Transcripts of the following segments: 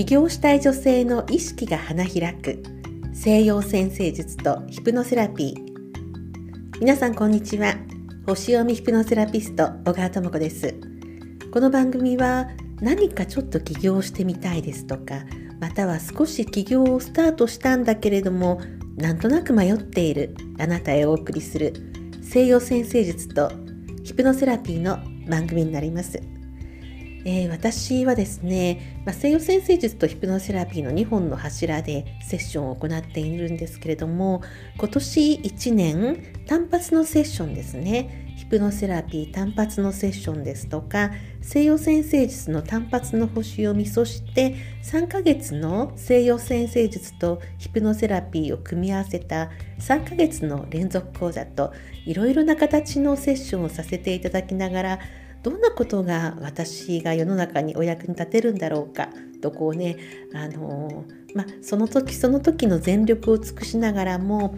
起業したい女性の意識が花開く。西洋先生術とヒプノセラピー。皆さんこんにちは。星読みヒプノセラピスト小川智子です。この番組は何かちょっと起業してみたいですとかまたは少し起業をスタートしたんだけれどもなんとなく迷っているあなたへお送りする西洋先生術とヒプノセラピーの番組になります。えー、私はですね、まあ、西洋先生術とヒプノセラピーの2本の柱でセッションを行っているんですけれども今年1年単発のセッションですね。ヒプノセラピー単発のセッションですとか西洋先生術の単発の星読みそして3ヶ月の西洋先生術とヒプノセラピーを組み合わせた3ヶ月の連続講座といろいろな形のセッションをさせていただきながらどんなことが私が世の中にお役に立てるんだろうか？とこうねあのまあ、その時その時の全力を尽くしながらも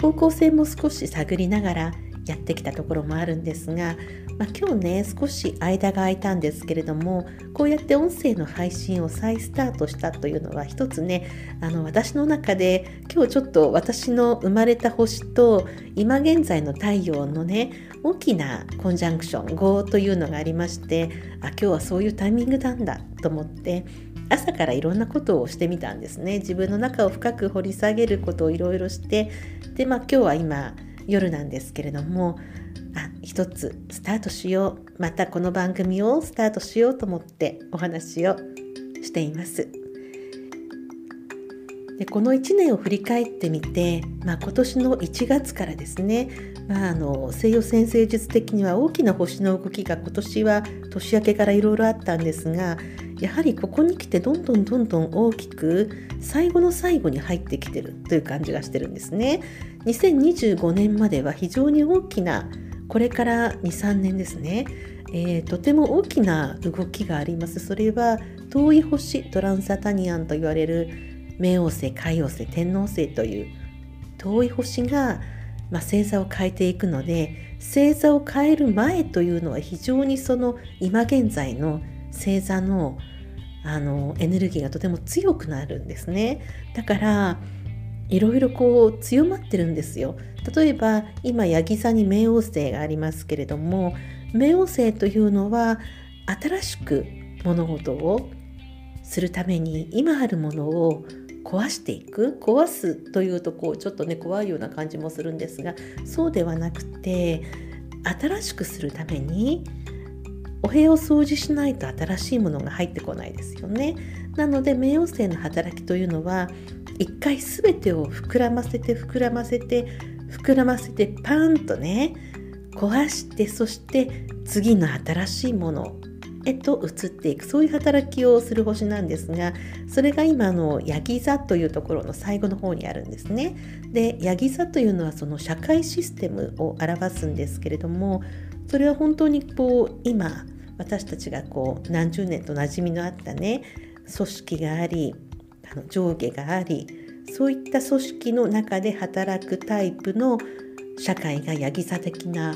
方向性も少し探りながらやってきたところもあるんですが、まあ、今日ね少し間が空いたんですけれどもこうやって音声の配信を再スタートしたというのは一つねあの私の中で今日ちょっと私の生まれた星と今現在の太陽のね大きなコンジャンクション5というのがありましてあ今日はそういうタイミングなんだと思って朝からいろんなことをしてみたんですね自分の中を深く掘り下げることをいろいろしてでまあ今日は今夜なんですけれどもあ一つスタートしようまたこの番組をスタートしようと思ってお話をしています。でこの1年を振り返ってみて、まあ、今年の1月からですね、まあ、あの西洋先生術的には大きな星の動きが今年は年明けからいろいろあったんですがやはりここに来てどんどんどんどん大きく最後の最後に入ってきてるという感じがしてるんですね。2025年までは非常に大きなこれから23年ですね、えー、とても大きな動きがありますそれは遠い星トランサタニアンと言われる冥王星海王星天王星という遠い星が、まあ、星座を変えていくので星座を変える前というのは非常にその今現在の星座のあのエネルギーがとても強くなるんですね。だからいろいろこう強まってるんですよ。例えば今ヤギ座に冥王星がありますけれども冥王星というのは新しく物事をするために今あるものを壊していく壊すというとこうちょっとね怖いような感じもするんですがそうではなくて新しくするためにお部屋を掃除しないと新しいものが入ってこないですよね。なので冥王星の働きというのは一回全てを膨らませて膨らませて膨らませてパーンとね壊してそして次の新しいものへと移っていくそういう働きをする星なんですがそれが今のヤギ座というところの最後の方にあるんですね。でヤギ座というのはその社会システムを表すんですけれどもそれは本当にこう今私たちがこう何十年と馴染みのあったね組織がありあの上下がありそういった組織の中で働くタイプの社会がヤギ座的な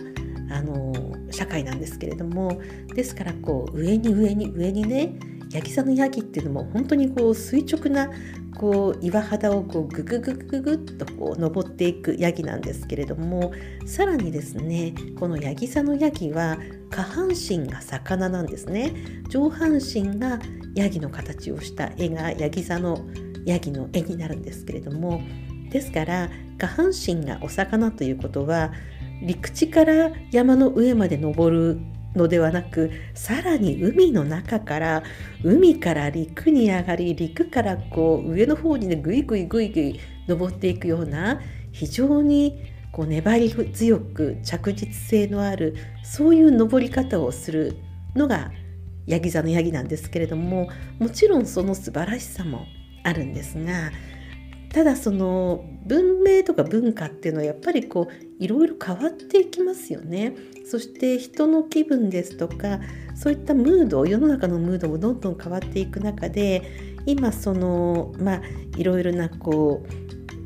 あの社会なんですけれどもですからこう上に上に上にねヤギ座のヤギっていうのも本当にこう垂直なこう岩肌をこうグググググッとこう登っていくヤギなんですけれどもさらにですねこのヤギ座のヤギは下半身が魚なんですね。上半身がヤギの形をした絵がヤギ座のヤギの絵になるんですけれどもですから下半身がお魚ということは陸地から山の上まで登るのではなくさらに海の中から海から陸に上がり陸からこう上の方にねぐいぐいぐいぐい登っていくような非常にこう粘り強く着実性のあるそういう登り方をするのがヤギ座のヤギなんですけれどももちろんその素晴らしさもあるんですがただその文明とか文化っていうのはやっぱりこういろいろ変わっていきますよね。そして人の気分ですとかそういったムード世の中のムードもどんどん変わっていく中で今そのまあいろいろなこ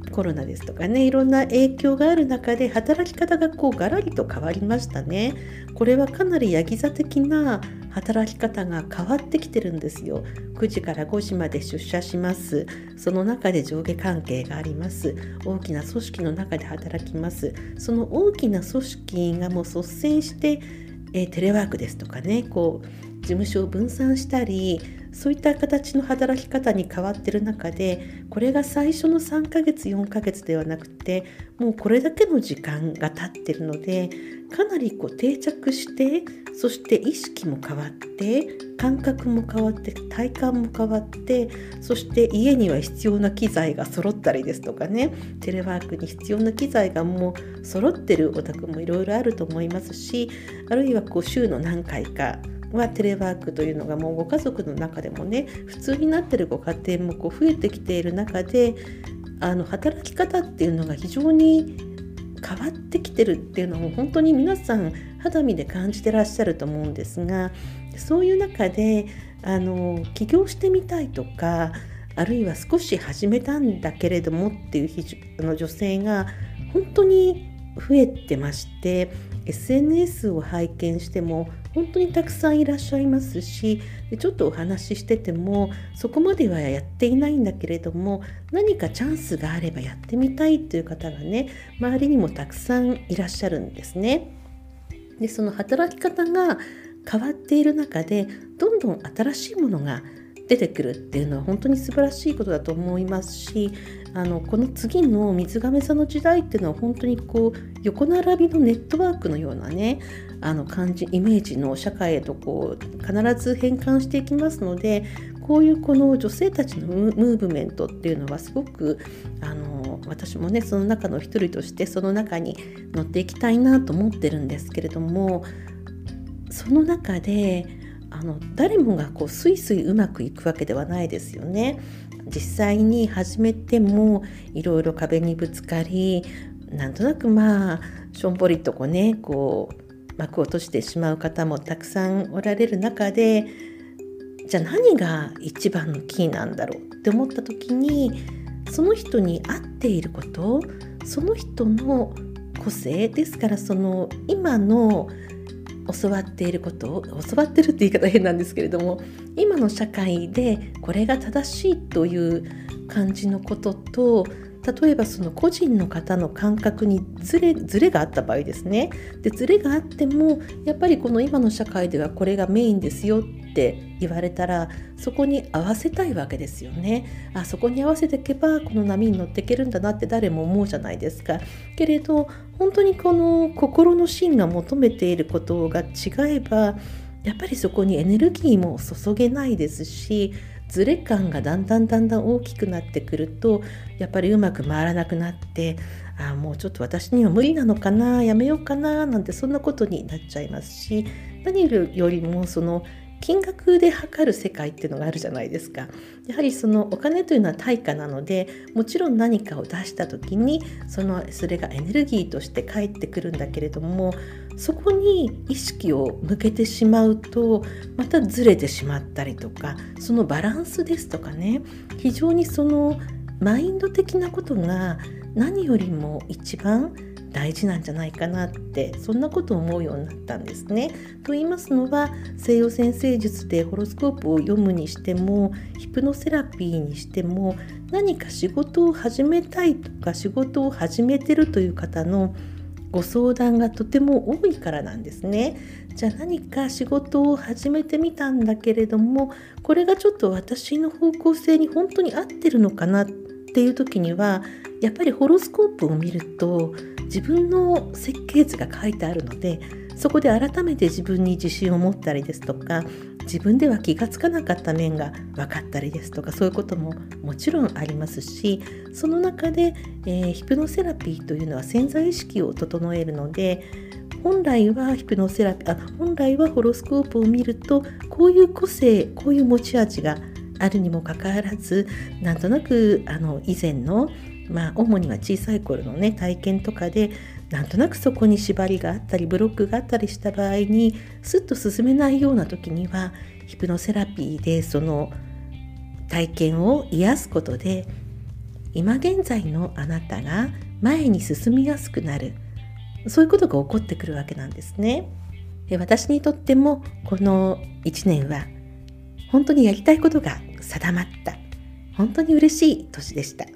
うコロナですとかねいろんな影響がある中で働き方がこうガラリと変わりましたね。これはかなりヤギ座的な働き方が変わってきてるんですよ。9時から5時まで出社します。その中で上下関係があります。大きな組織の中で働きます。その大きな組織がもう率先してえー、テレワークですとかねこう務所を分散したりそういった形の働き方に変わってる中でこれが最初の3ヶ月4ヶ月ではなくてもうこれだけの時間が経ってるのでかなりこう定着してそして意識も変わって感覚も変わって体感も変わってそして家には必要な機材が揃ったりですとかねテレワークに必要な機材がもう揃ってるお宅もいろいろあると思いますしあるいはこう週の何回かはテレワークというのがもうご家族の中でもね普通になってるご家庭もこう増えてきている中であの働き方っていうのが非常に変わってきてるっていうのも本当に皆さん肌身で感じてらっしゃると思うんですがそういう中であの起業してみたいとかあるいは少し始めたんだけれどもっていうの女性が本当に増えてまして SNS を拝見しても本当にたくさんいらっしゃいますしちょっとお話ししててもそこまではやっていないんだけれども何かチャンスがあればやってみたいという方がね周りにもたくさんいらっしゃるんですね。でその働き方が変わっている中でどんどん新しいものが出てくるっていうのは本当に素晴らしいことだと思いますしあのこの次の水亀座の時代っていうのは本当にこう横並びのネットワークのようなねあの感じイメージの社会へとこう必ず変換していきますのでこういうこの女性たちのムーブメントっていうのはすごくあの私もねその中の一人としてその中に乗っていきたいなと思ってるんですけれどもその中であの誰もがこうスイスイうまくいくわけではないですよね。実際に始めてもいろいろ壁にぶつかりなんとなくまあしょんぼりとこうねこう幕を閉じてしまう方もたくさんおられる中でじゃあ何が一番のキーなんだろうって思った時にその人に合っていることその人の個性ですからその今の教わっていることを教わってるって言い方変なんですけれども今の社会でこれが正しいという感じのことと例えばその個人の方の感覚にずれずれがあった場合ですね。でずれがあってもやっぱりこの今の社会ではこれがメインですよって言われたらそこに合わせたいわけですよね。あそこに合わせていけばこの波に乗っていけるんだなって誰も思うじゃないですか。けれど本当にこの心の芯が求めていることが違えばやっぱりそこにエネルギーも注げないですしズレ感がだんだんだんだん大きくなってくるとやっぱりうまく回らなくなってあもうちょっと私には無理なのかなやめようかななんてそんなことになっちゃいますし何よりもその金額で測る世界っていうのがあるじゃないですか。やはりそのお金というのは対価なのでもちろん何かを出した時にそのそれがエネルギーとして返ってくるんだけれどもそこに意識を向けてしまうとまたずれてしまったりとかそのバランスですとかね非常にそのマインド的なことが何よりも一番大事なんじゃないかなってそんなことを思うようになったんですね。と言いますのは西洋先生術でホロスコープを読むにしてもヒプノセラピーにしても何か仕事を始めたいとか仕事を始めてるという方のご相談がとても多いからなんですね。じゃあ何か仕事を始めてみたんだけれどもこれがちょっと私の方向性に本当に合ってるのかなっていう時にはやっぱりホロスコープを見ると自分の設計図が書いてあるのでそこで改めて自分に自信を持ったりですとか自分では気がつかなかった面が分かったりですとかそういうことももちろんありますしその中で、えー、ヒプノセラピーというのは潜在意識を整えるので本来はヒプノセラピーあ本来はホロスコープを見るとこういう個性こういう持ち味があるにもかかわらずなんとなくあの以前のまあ主には小さい頃のね体験とかでなんとなくそこに縛りがあったりブロックがあったりした場合にスッと進めないような時にはヒプノセラピーでその体験を癒すことで今現在のあなたが前に進みやすくなるそういうことが起こってくるわけなんですね。私にとってもこの1年は本当にやりたいことが定まった本当に嬉しい年でした。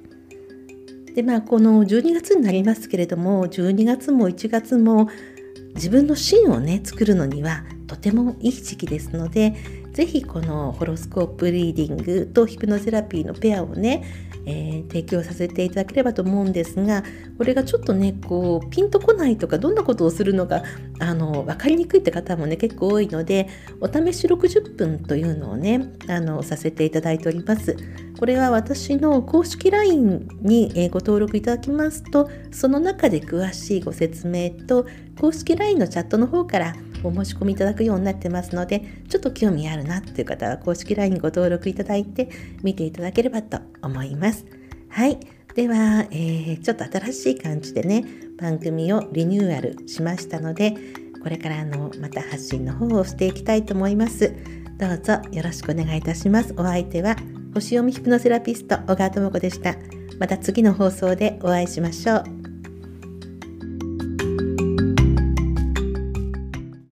でまあこの12月になりますけれども12月も1月も自分の芯をね作るのにはとてもいい時期ですので是非このホロスコープリーディングとヒプノセラピーのペアをね、えー、提供させていただければと思うんですがこれがちょっとねこうピンとこないとかどんなことをするのかあの分かりにくいって方もね結構多いのでお試し60分というのをねあのさせていただいております。これは私の公式 LINE にご登録いただきますとその中で詳しいご説明と公式 LINE のチャットの方からお申し込みいただくようになってますのでちょっと興味あるなっていう方は公式 LINE ご登録いただいて見ていただければと思います。はい。では、えー、ちょっと新しい感じでね番組をリニューアルしましたのでこれからのまた発信の方をしていきたいと思います。どうぞよろしくお願いいたします。お相手は星読みヒプノセラピスト小川智子でした。また次の放送でお会いしましょう。